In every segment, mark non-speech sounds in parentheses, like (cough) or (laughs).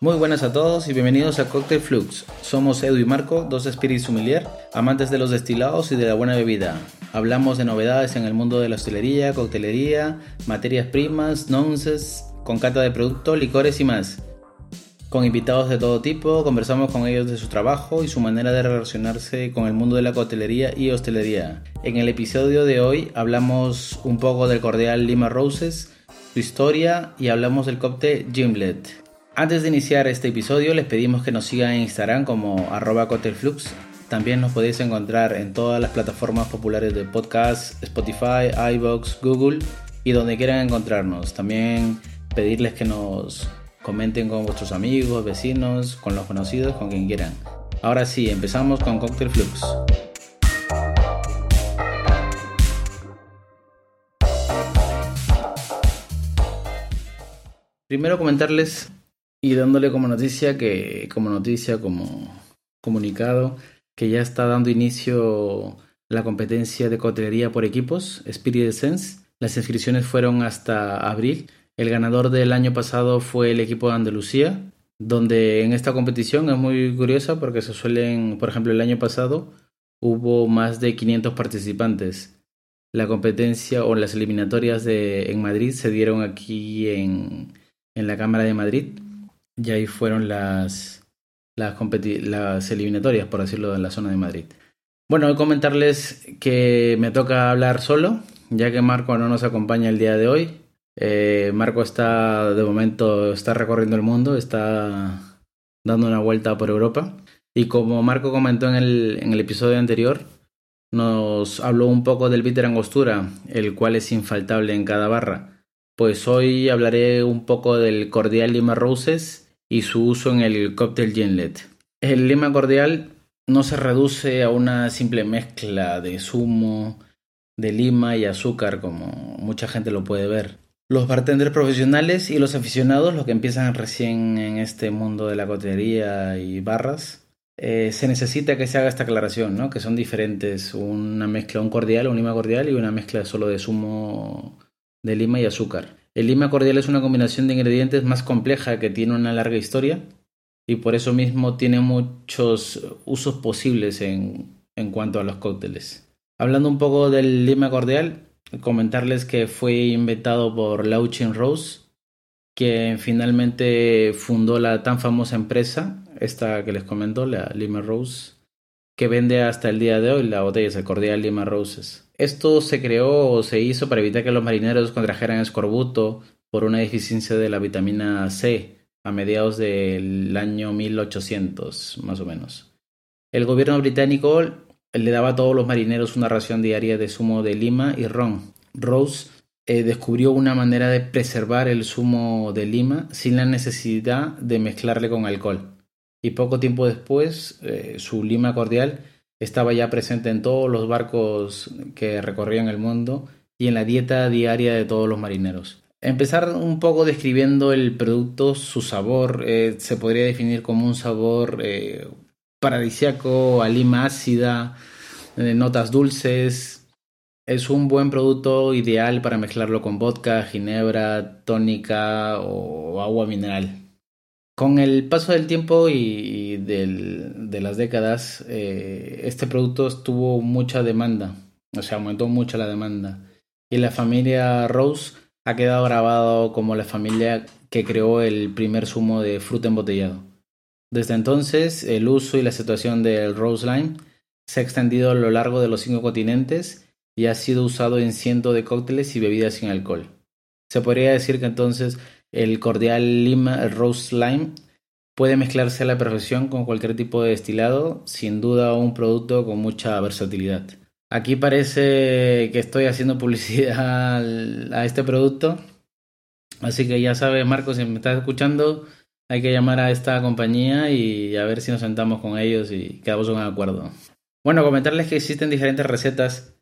Muy buenas a todos y bienvenidos a Cocktail Flux. Somos Edu y Marco, dos espíritus sommelier, amantes de los destilados y de la buena bebida. Hablamos de novedades en el mundo de la hostelería, coctelería, materias primas, nonces, con cata de productos, licores y más. Con invitados de todo tipo, conversamos con ellos de su trabajo y su manera de relacionarse con el mundo de la coctelería y hostelería. En el episodio de hoy hablamos un poco del cordial Lima Roses, su historia y hablamos del cóctel Gimlet. Antes de iniciar este episodio les pedimos que nos sigan en Instagram como arroba cocktailflux. También nos podéis encontrar en todas las plataformas populares de podcast, Spotify, iVoox, Google y donde quieran encontrarnos. También pedirles que nos comenten con vuestros amigos, vecinos, con los conocidos, con quien quieran. Ahora sí, empezamos con Cocktail Flux. Primero comentarles y dándole como noticia que como noticia como comunicado que ya está dando inicio la competencia de coctelería por equipos Spirit Sense. Las inscripciones fueron hasta abril el ganador del año pasado fue el equipo de Andalucía, donde en esta competición es muy curiosa porque se suelen, por ejemplo, el año pasado hubo más de 500 participantes. La competencia o las eliminatorias de, en Madrid se dieron aquí en, en la Cámara de Madrid y ahí fueron las, las, las eliminatorias, por decirlo, en la zona de Madrid. Bueno, voy a comentarles que me toca hablar solo, ya que Marco no nos acompaña el día de hoy. Eh, Marco está, de momento, está recorriendo el mundo, está dando una vuelta por Europa. Y como Marco comentó en el, en el episodio anterior, nos habló un poco del bitter angostura, el cual es infaltable en cada barra. Pues hoy hablaré un poco del cordial Lima Roses y su uso en el cóctel Ginlet. El Lima cordial no se reduce a una simple mezcla de zumo, de lima y azúcar como mucha gente lo puede ver. Los bartenders profesionales y los aficionados, los que empiezan recién en este mundo de la cotería y barras, eh, se necesita que se haga esta aclaración, ¿no? Que son diferentes, una mezcla, un cordial, un lima cordial y una mezcla solo de zumo de lima y azúcar. El lima cordial es una combinación de ingredientes más compleja que tiene una larga historia y por eso mismo tiene muchos usos posibles en, en cuanto a los cócteles. Hablando un poco del lima cordial, comentarles que fue inventado por Lauchin Rose, que finalmente fundó la tan famosa empresa, esta que les comento, la Lima Rose, que vende hasta el día de hoy la botella de cordial Lima Roses. Esto se creó o se hizo para evitar que los marineros contrajeran escorbuto por una deficiencia de la vitamina C a mediados del año 1800, más o menos. El gobierno británico le daba a todos los marineros una ración diaria de zumo de lima y ron. Rose eh, descubrió una manera de preservar el zumo de lima sin la necesidad de mezclarle con alcohol. Y poco tiempo después, eh, su lima cordial estaba ya presente en todos los barcos que recorrían el mundo y en la dieta diaria de todos los marineros. Empezar un poco describiendo el producto, su sabor, eh, se podría definir como un sabor paradisiaco, a lima ácida, notas dulces. Es un buen producto ideal para mezclarlo con vodka, ginebra, tónica o agua mineral. Con el paso del tiempo y, de las décadas, eh, este producto tuvo mucha demanda, o sea, aumentó mucho la demanda. Y la familia Rose ha quedado grabado como la familia que creó el primer zumo de fruta embotellado. Desde entonces, el uso y la situación del Rose Lime se ha extendido a lo largo de los cinco continentes y ha sido usado en cientos de cócteles y bebidas sin alcohol. Se podría decir que entonces el cordial lima, Rose Lime, puede mezclarse a la perfección con cualquier tipo de destilado, sin duda un producto con mucha versatilidad. Aquí parece que estoy haciendo publicidad a este producto, así que ya sabes, Marcos, si me estás escuchando, hay que llamar a esta compañía y a ver si nos sentamos con ellos y quedamos en un acuerdo. Bueno, comentarles que existen diferentes recetas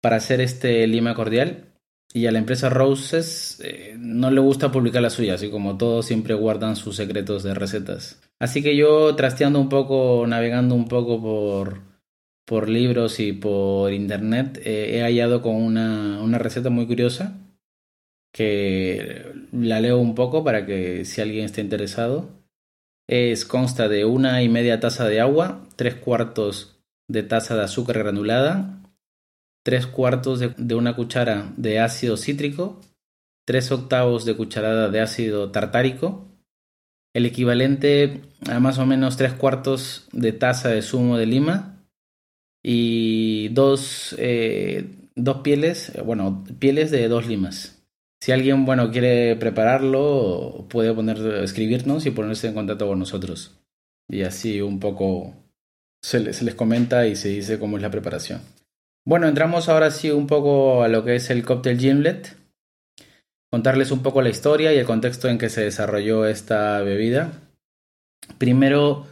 para hacer este lima cordial y a la empresa Roses eh, no le gusta publicar la suya, así como todos siempre guardan sus secretos de recetas. Así que yo trasteando un poco, navegando un poco por, por libros y por internet, eh, he hallado con una, una receta muy curiosa que la leo un poco para que si alguien está interesado. es, consta de una y media taza de agua, tres cuartos de taza de azúcar granulada, tres cuartos de, una cuchara de ácido cítrico, tres octavos de cucharada de ácido tartárico, el equivalente a más o menos tres cuartos de taza de zumo de lima y dos, eh, dos pieles, bueno, pieles de dos limas. Si alguien, bueno, quiere prepararlo, puede poner, escribirnos y ponerse en contacto con nosotros. Y así un poco se les, se les comenta y se dice cómo es la preparación. Bueno, entramos ahora sí un poco a lo que es el cóctel Gimlet. Contarles un poco la historia y el contexto en que se desarrolló esta bebida. Primero,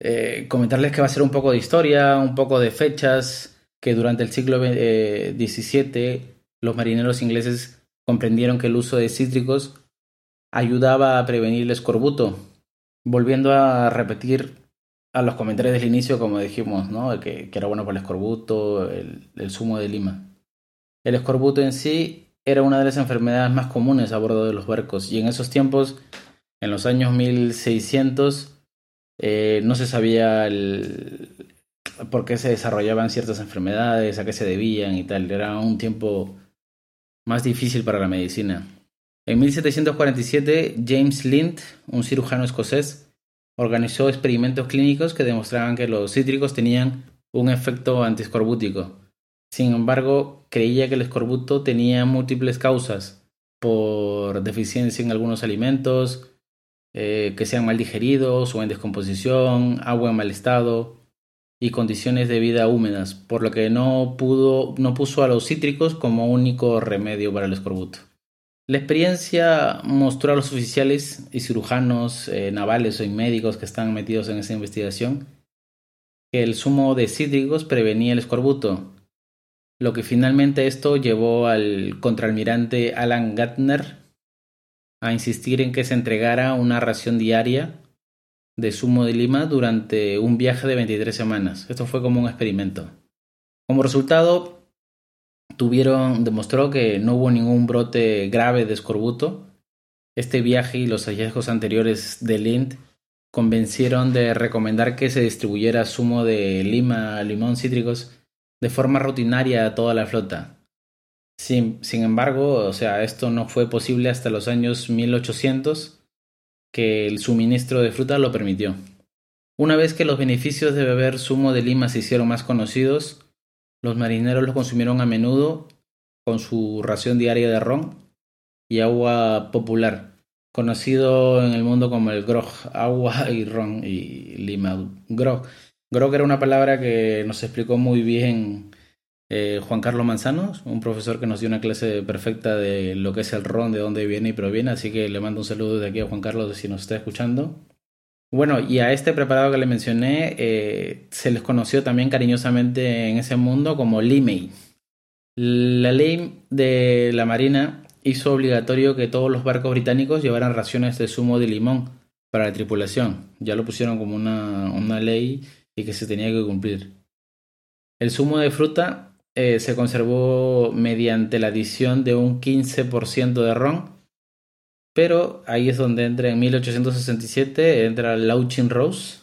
eh, comentarles que va a ser un poco de historia, un poco de fechas, que durante el siglo XVII eh, los marineros ingleses comprendieron que el uso de cítricos ayudaba a prevenir el escorbuto. Volviendo a repetir a los comentarios del inicio, como dijimos, ¿no? que, era bueno para el escorbuto, el, el zumo de lima. El escorbuto en sí era una de las enfermedades más comunes a bordo de los barcos y en esos tiempos, en los años 1600, eh, no se sabía el, por qué se desarrollaban ciertas enfermedades, a qué se debían y tal. Era un tiempo más difícil para la medicina. En 1747, James Lind, un cirujano escocés, organizó experimentos clínicos que demostraban que los cítricos tenían un efecto antiescorbútico. Sin embargo, creía que el escorbuto tenía múltiples causas por deficiencia en algunos alimentos, eh, que sean mal digeridos o en descomposición, agua en mal estado, y condiciones de vida húmedas, por lo que no, pudo, no puso a los cítricos como único remedio para el escorbuto. La experiencia mostró a los oficiales y cirujanos eh, navales o médicos que están metidos en esa investigación que el zumo de cítricos prevenía el escorbuto, lo que finalmente esto llevó al contraalmirante Alan Gatner a insistir en que se entregara una ración diaria de zumo de lima durante un viaje de 23 semanas. Esto fue como un experimento. Como resultado, tuvieron, demostró que no hubo ningún brote grave de escorbuto. Este viaje y los hallazgos anteriores de Lind convencieron de recomendar que se distribuyera zumo de lima, limón, cítricos de forma rutinaria a toda la flota. Sin, sin embargo, o sea, esto no fue posible hasta los años 1800 que el suministro de fruta lo permitió. Una vez que los beneficios de beber zumo de lima se hicieron más conocidos, los marineros lo consumieron a menudo con su ración diaria de ron y agua popular, conocido en el mundo como el grog, agua y ron y lima. Grog. Grog era una palabra que nos explicó muy bien eh, Juan Carlos Manzanos, un profesor que nos dio una clase perfecta de lo que es el ron, de dónde viene y proviene, así que le mando un saludo de aquí a Juan Carlos si nos está escuchando. Bueno, y a este preparado que le mencioné eh, se les conoció también cariñosamente en ese mundo como Limey. La ley de la Marina hizo obligatorio que todos los barcos británicos llevaran raciones de zumo de limón para la tripulación. Ya lo pusieron como una, una ley y que se tenía que cumplir. El zumo de fruta eh, se conservó mediante la adición de un 15% de ron, pero ahí es donde entra en 1867, entra Lauchin Rose,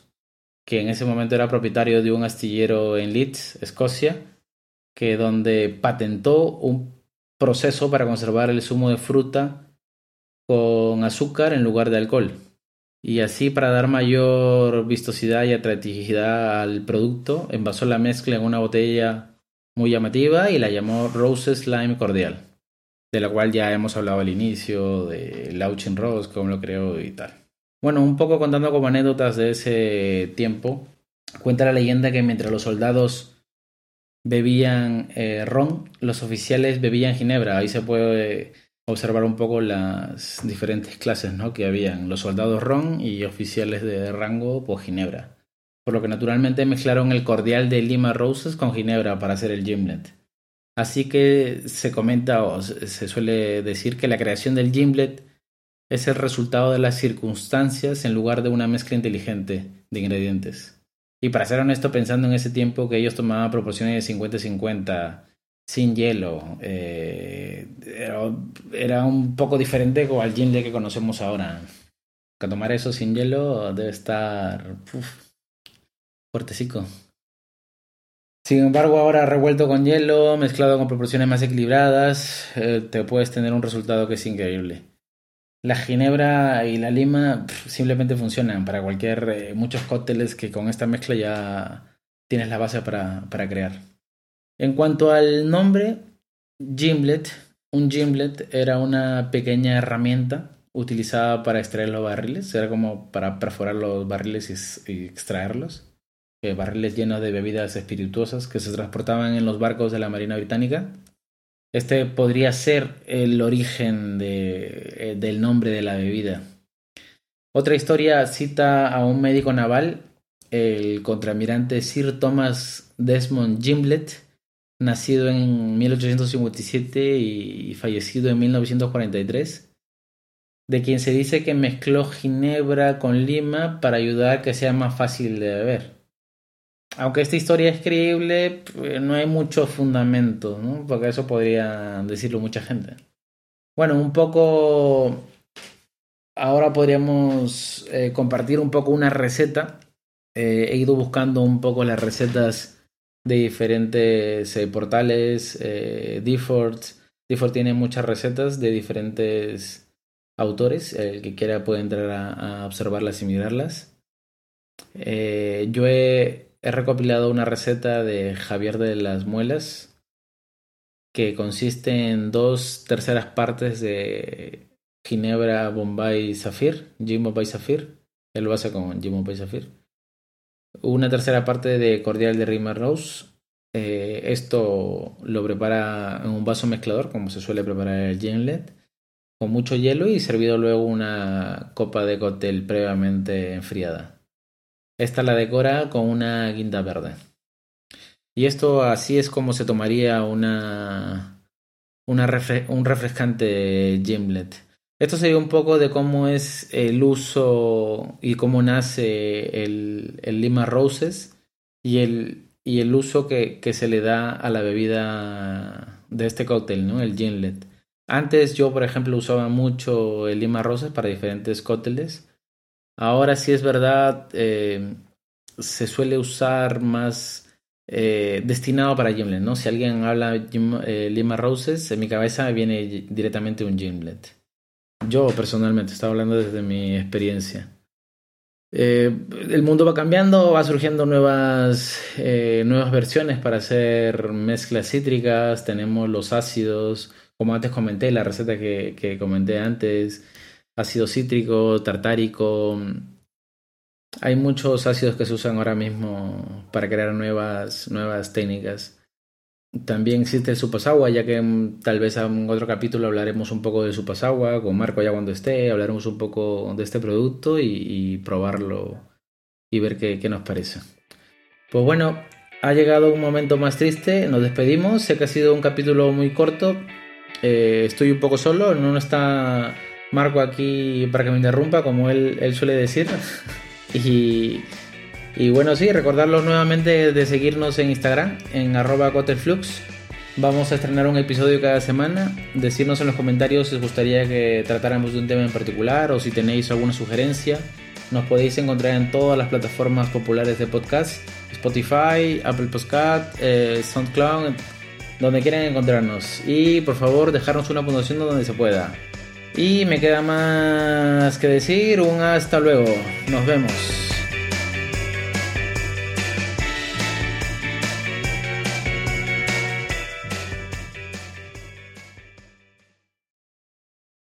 que en ese momento era propietario de un astillero en Leeds, Escocia, que donde patentó un proceso para conservar el zumo de fruta con azúcar en lugar de alcohol. Y así para dar mayor vistosidad y atractividad al producto, envasó la mezcla en una botella muy llamativa y la llamó Rose Slime Cordial, de la cual ya hemos hablado al inicio, de Lauchin Rose, cómo lo creó y tal. Bueno, un poco contando como anécdotas de ese tiempo, cuenta la leyenda que mientras los soldados bebían eh, ron, los oficiales bebían ginebra. Ahí se puede observar un poco las diferentes clases ¿no? que habían. Los soldados ron y oficiales de rango, pues ginebra por lo que naturalmente mezclaron el cordial de Lima Roses con Ginebra para hacer el gimlet. Así que se comenta o se suele decir que la creación del gimlet es el resultado de las circunstancias en lugar de una mezcla inteligente de ingredientes. Y para ser honesto, pensando en ese tiempo que ellos tomaban proporciones de 50-50, sin hielo, eh, era, un poco diferente el gimlet que conocemos ahora. Que tomar eso sin hielo debe estar uf. Sin embargo, ahora revuelto con hielo, mezclado con proporciones más equilibradas, eh, te puedes tener un resultado que es increíble. La ginebra y la lima simplemente funcionan para cualquier, eh, muchos cócteles que con esta mezcla ya tienes la base para, para crear. En cuanto al nombre, Gimlet, un gimlet era una pequeña herramienta utilizada para extraer los barriles, era como para perforar los barriles y, extraerlos. Barriles llenos de bebidas espirituosas que se transportaban en los barcos de la Marina Británica. Este podría ser el origen eh, del nombre de la bebida. Otra historia cita a un médico naval, el contramirante Sir Thomas Desmond Gimlet, nacido en 1857 y fallecido en 1943, de quien se dice que mezcló ginebra con lima para ayudar a que sea más fácil de beber. Aunque esta historia es creíble, pues, no hay mucho fundamento, ¿no? porque eso podría decirlo mucha gente. Bueno, un poco... Ahora podríamos eh, compartir un poco una receta. Eh, he ido buscando un poco las recetas de diferentes eh, portales, eh, Difford. tiene muchas recetas de diferentes autores. El que quiera puede entrar a, observarlas y mirarlas. Eh, yo he, he, recopilado una receta de Javier de las Muelas que consiste en dos terceras partes de Ginebra Bombay Zafir, Jim Bombay Zafir. Él lo hace con Jim Bombay Zafir una tercera parte de cordial de Rima Rose. Eh, esto lo prepara en un vaso mezclador, como se suele preparar el gimlet, con mucho hielo y servido luego una copa de cóctel previamente enfriada. Esta la decora con una guinda verde. Y esto así es como se tomaría una, un refrescante gimlet. Esto sería un poco de cómo es el uso y cómo nace el, Lima Roses y el, y el uso que, se le da a la bebida de este cóctel, ¿no? El ginlet. Antes yo, por ejemplo, usaba mucho el Lima Roses para diferentes cócteles. Ahora sí es verdad, eh, se suele usar más eh, destinado para gimlet, ¿no? Si alguien habla eh, Lima Roses, en mi cabeza viene directamente un gimlet. Yo personalmente, estaba hablando desde mi experiencia. El mundo va cambiando, va surgiendo nuevas, nuevas versiones para hacer mezclas cítricas, tenemos los ácidos, como antes comenté, la receta que, que comenté antes, ácido cítrico, tartárico. Hay muchos ácidos que se usan ahora mismo para crear nuevas, nuevas técnicas. También existe el Supasagua, ya que tal vez en otro capítulo hablaremos un poco de Supasagua, con Marco ya cuando esté, hablaremos un poco de este producto y, probarlo y ver qué, nos parece. Pues bueno, ha llegado un momento más triste, nos despedimos, sé que ha sido un capítulo muy corto, eh, estoy un poco solo, no está Marco aquí para que me interrumpa, como él, él suele decir. (laughs) y y bueno, sí, recordarlos nuevamente de seguirnos en Instagram, en arroba cotelflux. Vamos a estrenar un episodio cada semana. Decirnos en los comentarios si os gustaría que tratáramos de un tema en particular o si tenéis alguna sugerencia. Nos podéis encontrar en todas las plataformas populares de podcast. Spotify, Apple Podcast, eh, SoundCloud, donde quieran encontrarnos. Y por favor, dejarnos una puntuación donde se pueda. Y me queda más que decir un hasta luego. Nos vemos.